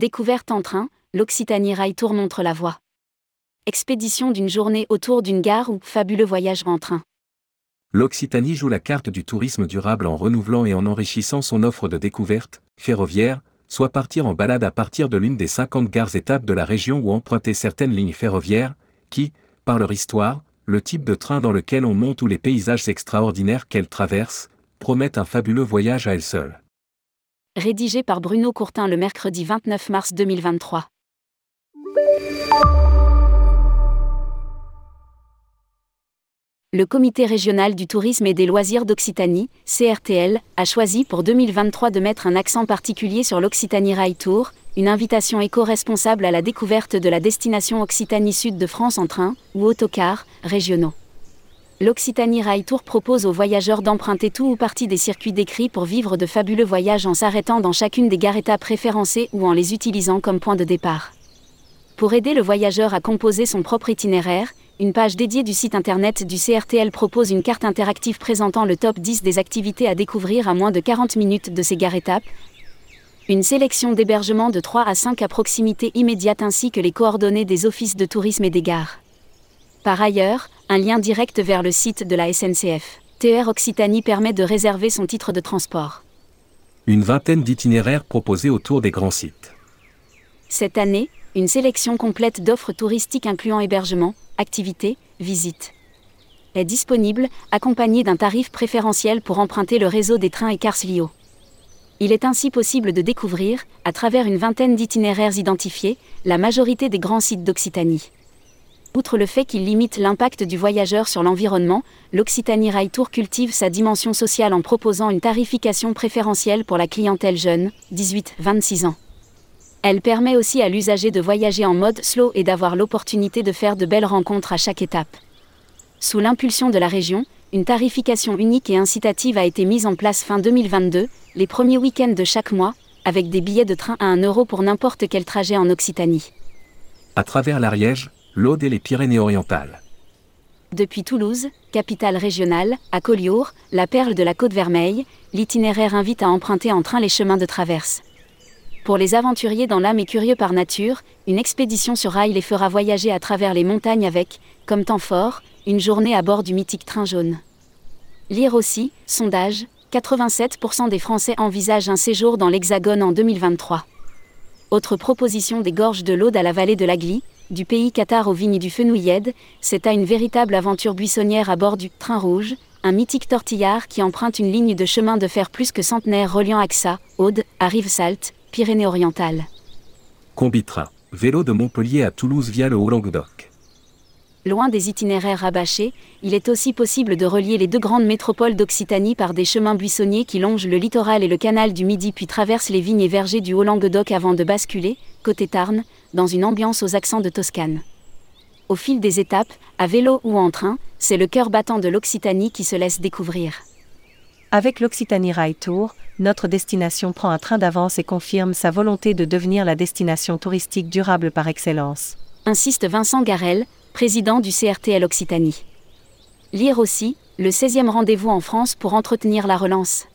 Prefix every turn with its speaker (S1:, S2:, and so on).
S1: Découverte en train, l'Occitanie Rail Tour montre la voie. Expédition d'une journée autour d'une gare ou fabuleux voyage en train.
S2: L'Occitanie joue la carte du tourisme durable en renouvelant et en enrichissant son offre de découverte ferroviaire, soit partir en balade à partir de l'une des 50 gares étapes de la région ou emprunter certaines lignes ferroviaires, qui, par leur histoire, le type de train dans lequel on monte ou les paysages extraordinaires qu'elles traversent, promettent un fabuleux voyage à elles seules.
S1: Rédigé par Bruno Courtin le mercredi 29 mars 2023. Le Comité régional du tourisme et des loisirs d'Occitanie, CRTL, a choisi pour 2023 de mettre un accent particulier sur l'Occitanie Rail Tour, une invitation éco-responsable à la découverte de la destination Occitanie Sud de France en train ou autocar régionaux. L'Occitanie Rail Tour propose aux voyageurs d'emprunter tout ou partie des circuits décrits pour vivre de fabuleux voyages en s'arrêtant dans chacune des gares étapes référencées ou en les utilisant comme point de départ. Pour aider le voyageur à composer son propre itinéraire, une page dédiée du site internet du CRTL propose une carte interactive présentant le top 10 des activités à découvrir à moins de 40 minutes de ces gares étapes, une sélection d'hébergements de 3 à 5 à proximité immédiate ainsi que les coordonnées des offices de tourisme et des gares. Par ailleurs, un lien direct vers le site de la SNCF. TR Occitanie permet de réserver son titre de transport.
S2: Une vingtaine d'itinéraires proposés autour des grands sites.
S1: Cette année, une sélection complète d'offres touristiques incluant hébergement, activités, visites est disponible, accompagnée d'un tarif préférentiel pour emprunter le réseau des trains et cars Lio. Il est ainsi possible de découvrir, à travers une vingtaine d'itinéraires identifiés, la majorité des grands sites d'Occitanie. Outre le fait qu'il limite l'impact du voyageur sur l'environnement, l'Occitanie Rail Tour cultive sa dimension sociale en proposant une tarification préférentielle pour la clientèle jeune, 18-26 ans. Elle permet aussi à l'usager de voyager en mode slow et d'avoir l'opportunité de faire de belles rencontres à chaque étape. Sous l'impulsion de la région, une tarification unique et incitative a été mise en place fin 2022, les premiers week-ends de chaque mois, avec des billets de train à 1 euro pour n'importe quel trajet en Occitanie.
S2: À travers l'Ariège, l'Aude et les Pyrénées-Orientales.
S1: Depuis Toulouse, capitale régionale, à Collioure, la perle de la Côte Vermeille, l'itinéraire invite à emprunter en train les chemins de traverse. Pour les aventuriers dans l'âme et curieux par nature, une expédition sur rail les fera voyager à travers les montagnes avec, comme temps fort, une journée à bord du mythique train jaune. Lire aussi, sondage, 87% des Français envisagent un séjour dans l'Hexagone en 2023. Autre proposition des gorges de l'Aude à la vallée de l'Agly, du pays Qatar aux vignes du Fenouilled, c'est à une véritable aventure buissonnière à bord du Train Rouge, un mythique tortillard qui emprunte une ligne de chemin de fer plus que centenaire reliant Axa, Aude, à Rivesaltes, Pyrénées-Orientales.
S2: Combitrain. Vélo de Montpellier à Toulouse via le Haut-Languedoc.
S1: Loin des itinéraires rabâchés, il est aussi possible de relier les deux grandes métropoles d'Occitanie par des chemins buissonniers qui longent le littoral et le canal du Midi puis traversent les vignes et vergers du Haut-Languedoc avant de basculer, côté Tarn, dans une ambiance aux accents de Toscane. Au fil des étapes, à vélo ou en train, c'est le cœur battant de l'Occitanie qui se laisse découvrir.
S3: Avec l'Occitanie Rail Tour, notre destination prend un train d'avance et confirme sa volonté de devenir la destination touristique durable par excellence.
S1: Insiste Vincent Garel, président du CRTL Occitanie. Lire aussi, le 16e rendez-vous en France pour entretenir la relance.